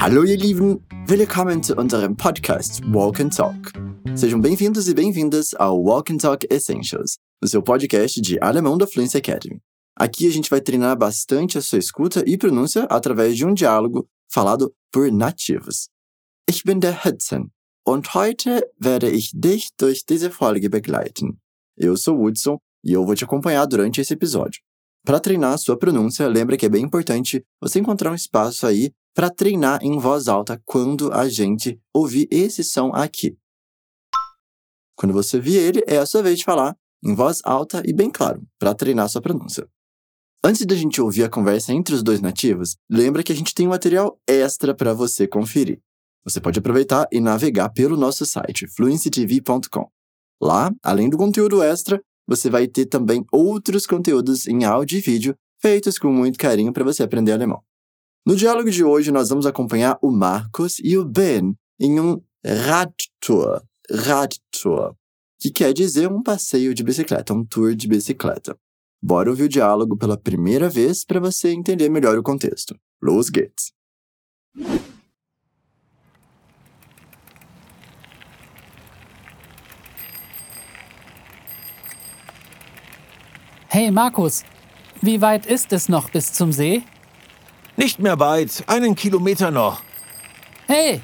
Hallo, ihr Lieben! Willkommen zu unserem Podcast Walk and Talk. Sejam bem-vindos e bem-vindas ao Walk and Talk Essentials, o seu podcast de alemão da Fluency Academy. Aqui a gente vai treinar bastante a sua escuta e pronúncia através de um diálogo falado por nativos. Ich bin der Hudson und heute werde ich dich durch diese Folge begleiten. Eu sou Hudson e eu vou te acompanhar durante esse episódio. Para treinar a sua pronúncia, lembra que é bem importante você encontrar um espaço aí para treinar em voz alta quando a gente ouvir esse som aqui. Quando você vir ele, é a sua vez de falar em voz alta e bem claro, para treinar sua pronúncia. Antes da gente ouvir a conversa entre os dois nativos, lembra que a gente tem um material extra para você conferir. Você pode aproveitar e navegar pelo nosso site fluencytv.com. Lá, além do conteúdo extra, você vai ter também outros conteúdos em áudio e vídeo feitos com muito carinho para você aprender alemão. No diálogo de hoje, nós vamos acompanhar o Marcos e o Ben em um Radtour, Radtour, que quer dizer um passeio de bicicleta, um tour de bicicleta. Bora ouvir o diálogo pela primeira vez para você entender melhor o contexto. Los geht's! Hey Markus, wie weit ist es noch bis zum See? Nicht mehr weit, einen Kilometer noch. Hey,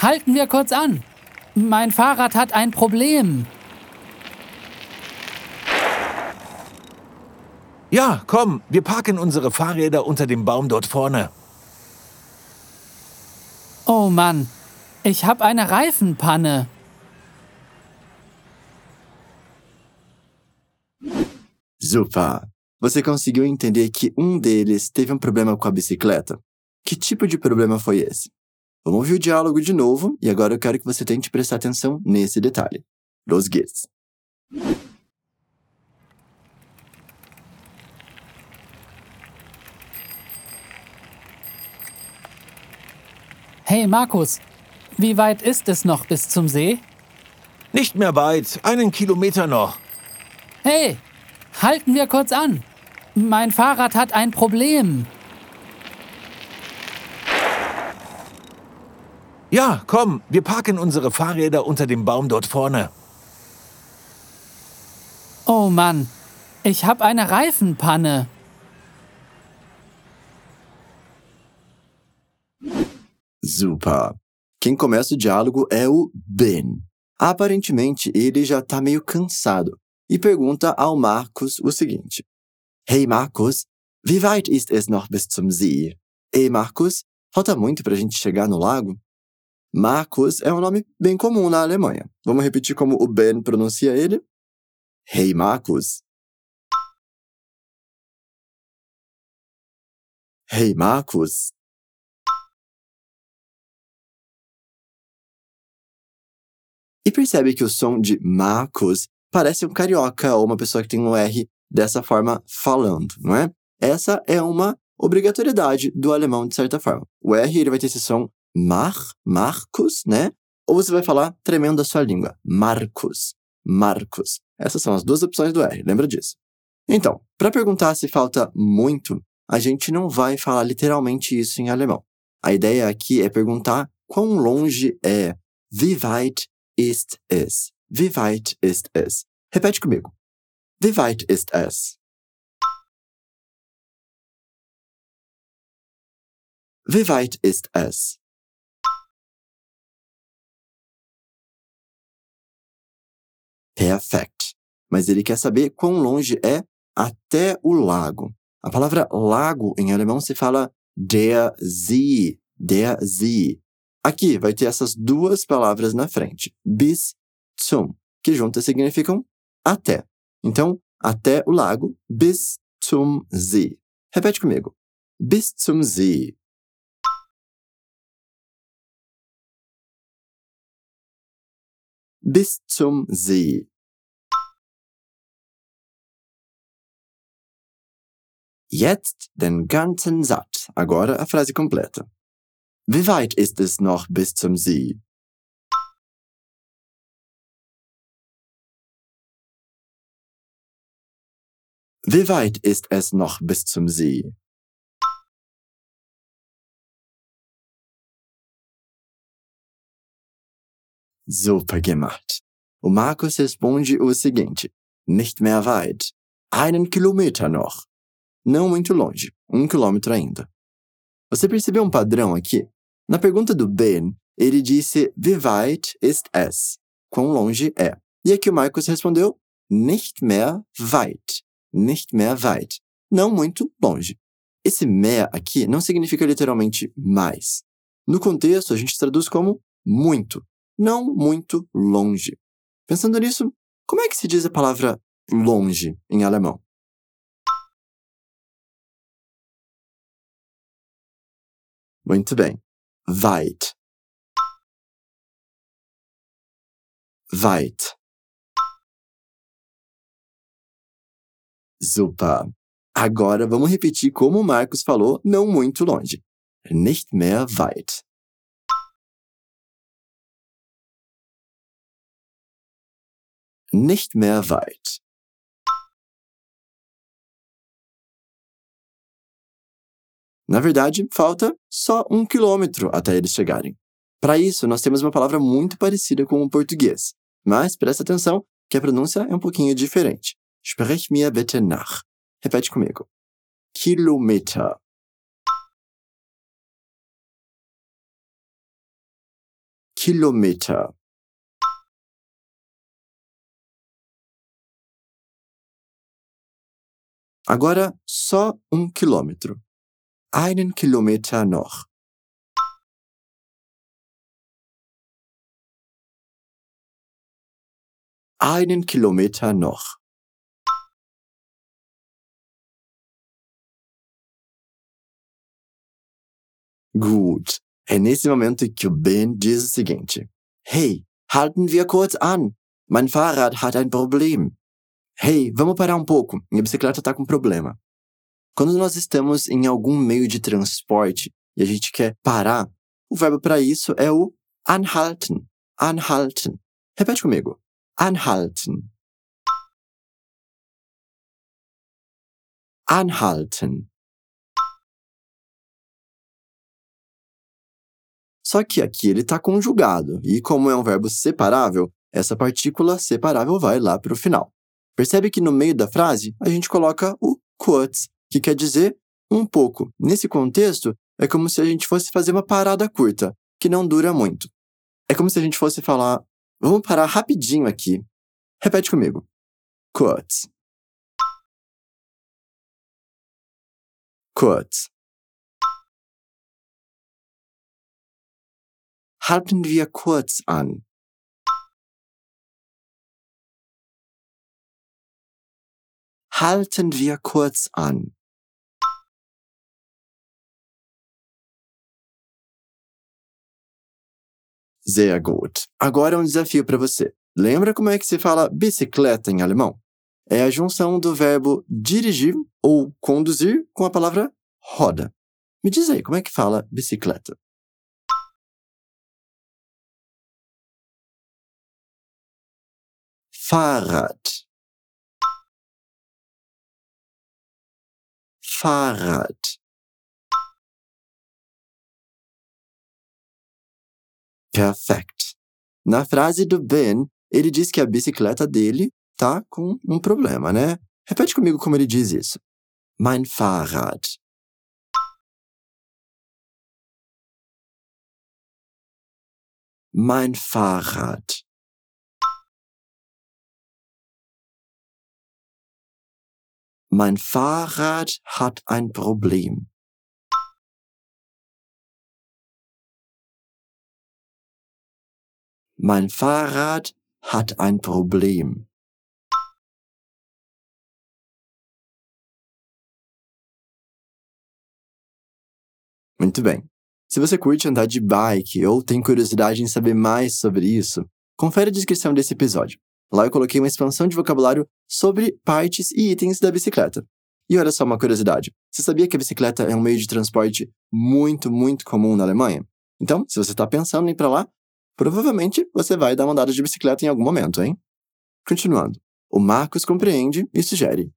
halten wir kurz an. Mein Fahrrad hat ein Problem. Ja, komm, wir parken unsere Fahrräder unter dem Baum dort vorne. Oh Mann, ich habe eine Reifenpanne. Super! Você conseguiu entender que um deles teve um problema com a bicicleta? Que tipo de problema foi esse? Vamos ouvir o diálogo de novo e agora eu quero que você tente prestar atenção nesse detalhe. Los geht's! Hey Markus, wie weit ist es noch bis zum See? Nicht mehr weit, einen Kilometer noch. Hey, halten wir kurz an. Mein Fahrrad hat ein Problem. Ja, komm, wir parken unsere Fahrräder unter dem Baum dort vorne. Oh Mann, ich habe eine Reifenpanne. Super! Quem começa o diálogo é o Ben. Aparentemente, ele já está meio cansado e pergunta ao Marcos o seguinte: Hey Marcos, wie weit ist es noch bis zum See? Ei Marcos, falta muito para a gente chegar no lago? Marcos é um nome bem comum na Alemanha. Vamos repetir como o Ben pronuncia ele? Hey Marcos. Hey Marcos. E percebe que o som de Marcos parece um carioca ou uma pessoa que tem um R dessa forma falando, não é? Essa é uma obrigatoriedade do alemão, de certa forma. O R ele vai ter esse som Mar, Marcos, né? Ou você vai falar tremendo a sua língua. Marcos, Marcos. Essas são as duas opções do R, lembra disso. Então, para perguntar se falta muito, a gente não vai falar literalmente isso em alemão. A ideia aqui é perguntar quão longe é. Wie weit ist es? Wie weit ist es? Repete comigo. Wie weit ist es? Wie weit ist es? Perfect. Mas ele quer saber quão longe é até o lago. A palavra lago em alemão se fala der See, der See. Aqui vai ter essas duas palavras na frente, bis zum, que juntas significam até. Então, até o lago, bis zum See. Repete comigo. Bis zum See. Bis zum See. Jetzt den ganzen Satz. Agora a frase completa. Wie weit ist es noch bis zum See? Wie weit ist es noch bis zum See? Super gemacht. O Marcos responde o seguinte: Nicht mehr weit. Einen Kilometer noch. Não muito longe, um quilômetro ainda. Você percebeu um padrão aqui? Na pergunta do Ben, ele disse Wie weit ist es? Quão longe é? E aqui o Marcos respondeu Nicht mehr weit. Nicht mehr weit. Não muito longe. Esse mehr aqui não significa literalmente mais. No contexto, a gente traduz como muito, não muito longe. Pensando nisso, como é que se diz a palavra longe em alemão? Muito bem. Weit. Weit. Super. Agora vamos repetir como o Marcos falou, não muito longe. Nicht mehr weit. Nicht mehr weit. Na verdade, falta só um quilômetro até eles chegarem. Para isso, nós temos uma palavra muito parecida com o português, mas presta atenção que a pronúncia é um pouquinho diferente. Sprech mir bitte nach. Repete comigo. Kilometer. Kilometer. Agora, só um quilômetro. Einen Kilometer noch. Einen Kilometer noch. Gut. É nesse momento que o Ben diz o seguinte: Hey, halten wir kurz an. Mein Fahrrad hat ein Problem. Hey, vamos parar um pouco. Minha bicicleta está com problema. Quando nós estamos em algum meio de transporte e a gente quer parar, o verbo para isso é o anhalten. Anhalten. Repete comigo. Anhalten. Anhalten. Só que aqui ele está conjugado, e como é um verbo separável, essa partícula separável vai lá para o final. Percebe que no meio da frase a gente coloca o kurz, que quer dizer um pouco. Nesse contexto, é como se a gente fosse fazer uma parada curta, que não dura muito. É como se a gente fosse falar: vamos parar rapidinho aqui. Repete comigo. Kurz. Kurz. Halten wir kurz an. Halten wir kurz an. Sehr gut. Agora um desafio para você. Lembra como é que se fala bicicleta em alemão? É a junção do verbo dirigir ou conduzir com a palavra roda. Me diz aí, como é que fala bicicleta? Fahrrad Fahrrad Perfect. Na frase do Ben, ele diz que a bicicleta dele tá com um problema, né? Repete comigo como ele diz isso. Mein Fahrrad. Mein Fahrrad. Mein Fahrrad hat ein Problem. Mein Fahrrad hat ein Problem. Muito bem. Se você curte andar de bike ou tem curiosidade em saber mais sobre isso, confere a descrição desse episódio. Lá eu coloquei uma expansão de vocabulário sobre partes e itens da bicicleta. E olha só uma curiosidade: você sabia que a bicicleta é um meio de transporte muito, muito comum na Alemanha? Então, se você está pensando em ir para lá, provavelmente você vai dar uma andada de bicicleta em algum momento, hein? Continuando. O Marcos compreende e sugere: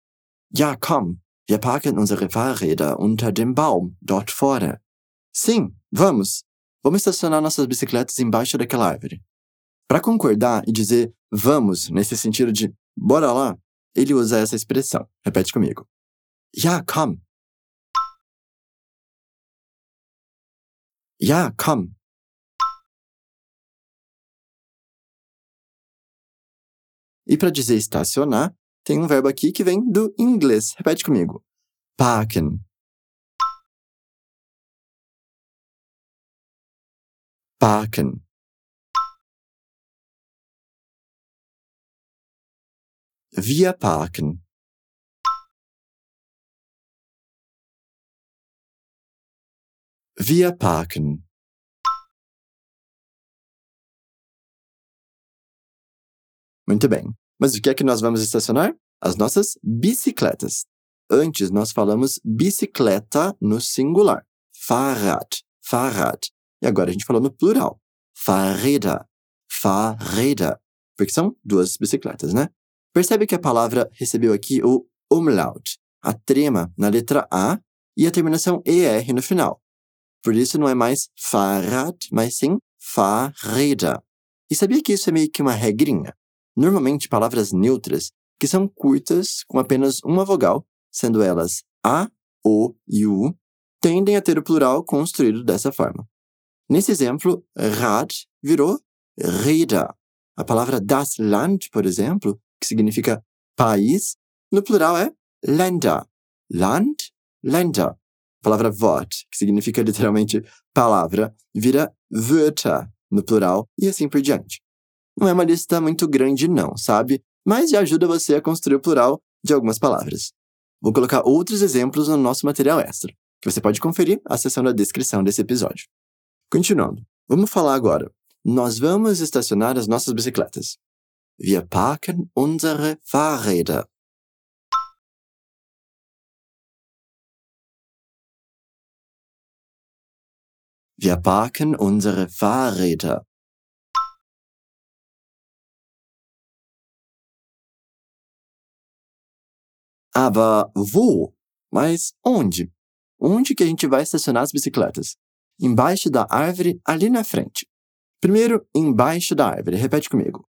Ja, komm, wir parken unsere Fahrräder unter dem Baum, dort vorne. Sim, vamos. Vamos estacionar nossas bicicletas embaixo daquela árvore. Para concordar e dizer vamos, nesse sentido de bora lá, ele usa essa expressão. Repete comigo. Ja, komm. Ja, komm. E para dizer estacionar, tem um verbo aqui que vem do inglês. Repete comigo. Parken. Parken. Wir parken. Wir parken. Muito bem. Mas o que é que nós vamos estacionar? As nossas bicicletas. Antes nós falamos bicicleta no singular. Fahrrad. Fahrrad. E agora a gente falou no plural. Fahrräder. Fahrräder. Porque são duas bicicletas, né? Percebe que a palavra recebeu aqui o umlaut, a trema na letra A e a terminação ER no final. Por isso não é mais Fahrrad, mas sim Fahrräder. E sabia que isso é meio que uma regrinha? Normalmente palavras neutras, que são curtas, com apenas uma vogal, sendo elas A, O e U, tendem a ter o plural construído dessa forma. Nesse exemplo, Rad virou Räder. A palavra das Land, por exemplo, que significa país, no plural é Länder. Land, Länder. A palavra Wort, que significa literalmente palavra, vira Wörter no plural e assim por diante. Não é uma lista muito grande, não, sabe? Mas já ajuda você a construir o plural de algumas palavras. Vou colocar outros exemplos no nosso material extra, que você pode conferir acessando a descrição desse episódio. Continuando, vamos falar agora. Nós vamos estacionar as nossas bicicletas. Wir parken unsere Fahrräder. Wir parken unsere Fahrräder. Aber wo? Mas onde? Onde que a gente vai estacionar as bicicletas? Embaixo da árvore, ali na frente. Primeiro, embaixo da árvore. Repete comigo.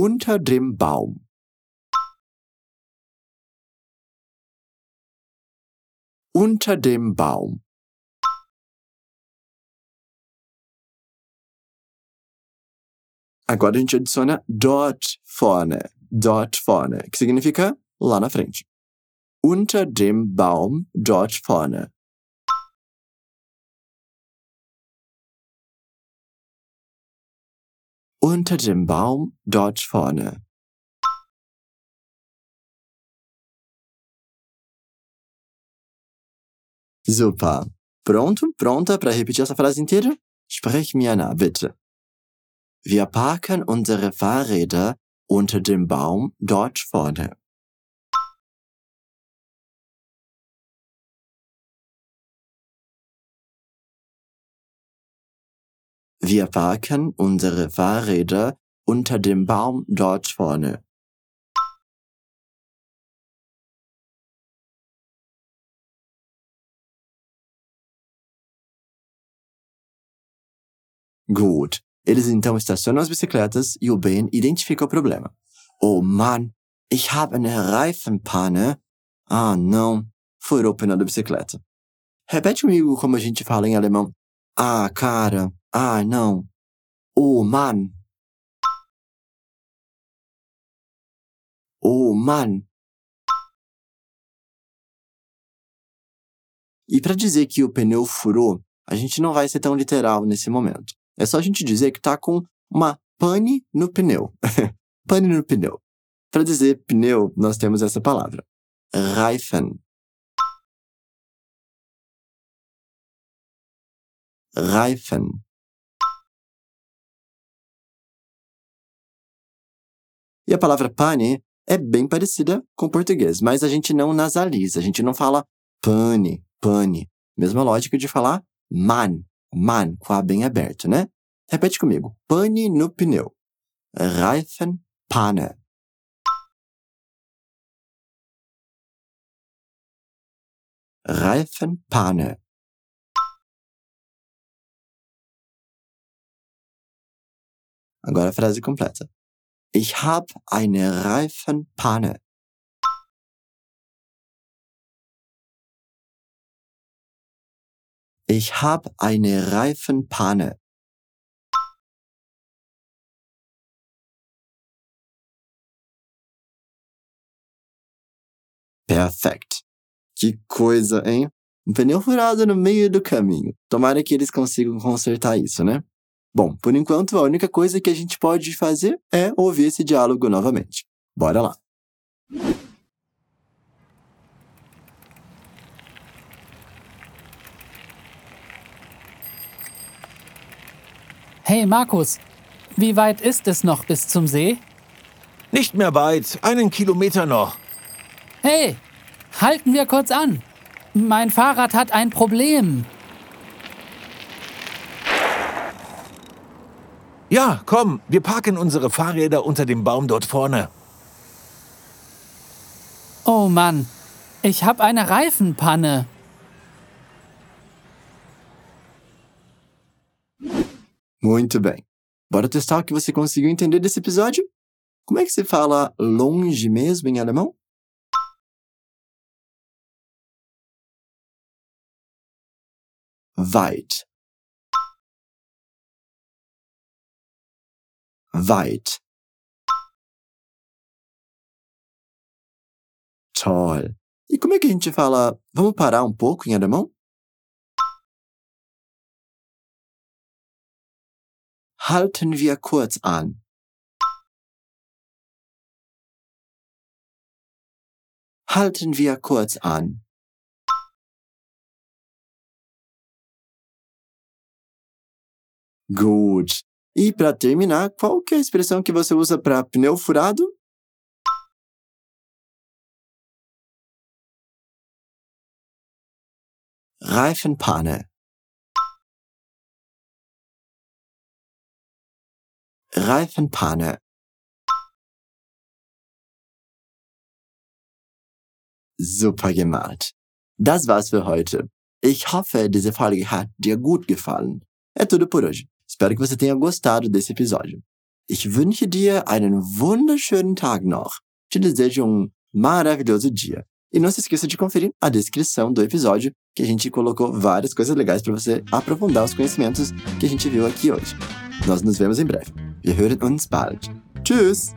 Unter dem Baum. Unter dem Baum. Agora a gente adiciona dort vorne. Dort vorne, que significa lá na frente. Unter dem Baum dort vorne. Unter dem Baum dort vorne. Super. Pronto? Pronta para repetir essa frase inteira? Sprech mir nach, bitte. Wir parken unsere Fahrräder unter dem Baum dort vorne. Wir parken unsere Fahrräder unter dem Baum dort vorne. Gut. Eles então estacionam as bicicletas e o Ben identifica o problema. Oh Mann, ich habe eine Reifenpanne. Ah, não. Furou o pneu da bicicleta. Repete comigo como a gente fala em alemão. Ah, cara. Ah, não. Oh Mann. Oh Mann. E para dizer que o pneu furou, a gente não vai ser tão literal nesse momento. É só a gente dizer que tá com uma pane no pneu. pane no pneu. Para dizer pneu, nós temos essa palavra. Reifen. Reifen. E a palavra pane é bem parecida com o português, mas a gente não nasaliza, a gente não fala pane, pane. Mesma lógica de falar man, Man, com a bem aberto, né? Repete comigo. Pane no pneu. Reifen, Panne. Reifen, Panne. Agora a frase completa. Ich hab eine Reifenpanne. Ich hab eine Reifenpanne. Perfect. Que coisa, hein? Um pneu furado no meio do caminho. Tomara que eles consigam consertar isso, né? Bom, por enquanto, a única coisa que a gente pode fazer é ouvir esse diálogo novamente. Bora lá! Hey Markus, wie weit ist es noch bis zum See? Nicht mehr weit, einen Kilometer noch. Hey, halten wir kurz an. Mein Fahrrad hat ein Problem. Ja, komm, wir parken unsere Fahrräder unter dem Baum dort vorne. Oh Mann, ich habe eine Reifenpanne. Muito bem. Bora testar o que você conseguiu entender desse episódio? Como é que se fala longe mesmo em alemão? Weit. Weit. Toll. E como é que a gente fala vamos parar um pouco em alemão? Halten wir kurz an. Halten wir kurz an. Gut. E para terminar, qual que é a expressão que você usa para pneu furado? Reifenpanne. Reifenpanne. Super gemacht. Das war's für heute. Ich hoffe, diese Folge hat dir gut gefallen. É tudo por hoje. Espero que você tenha gostado desse episódio. Ich wünsche dir einen wunderschönen Tag noch. Te desejo um maravilhoso dia. E não se esqueça de conferir a descrição do episódio, que a gente colocou várias coisas legais para você aprofundar os conhecimentos que a gente viu aqui hoje. Nós nos vemos em breve. Wir hören uns bald. Tschüss!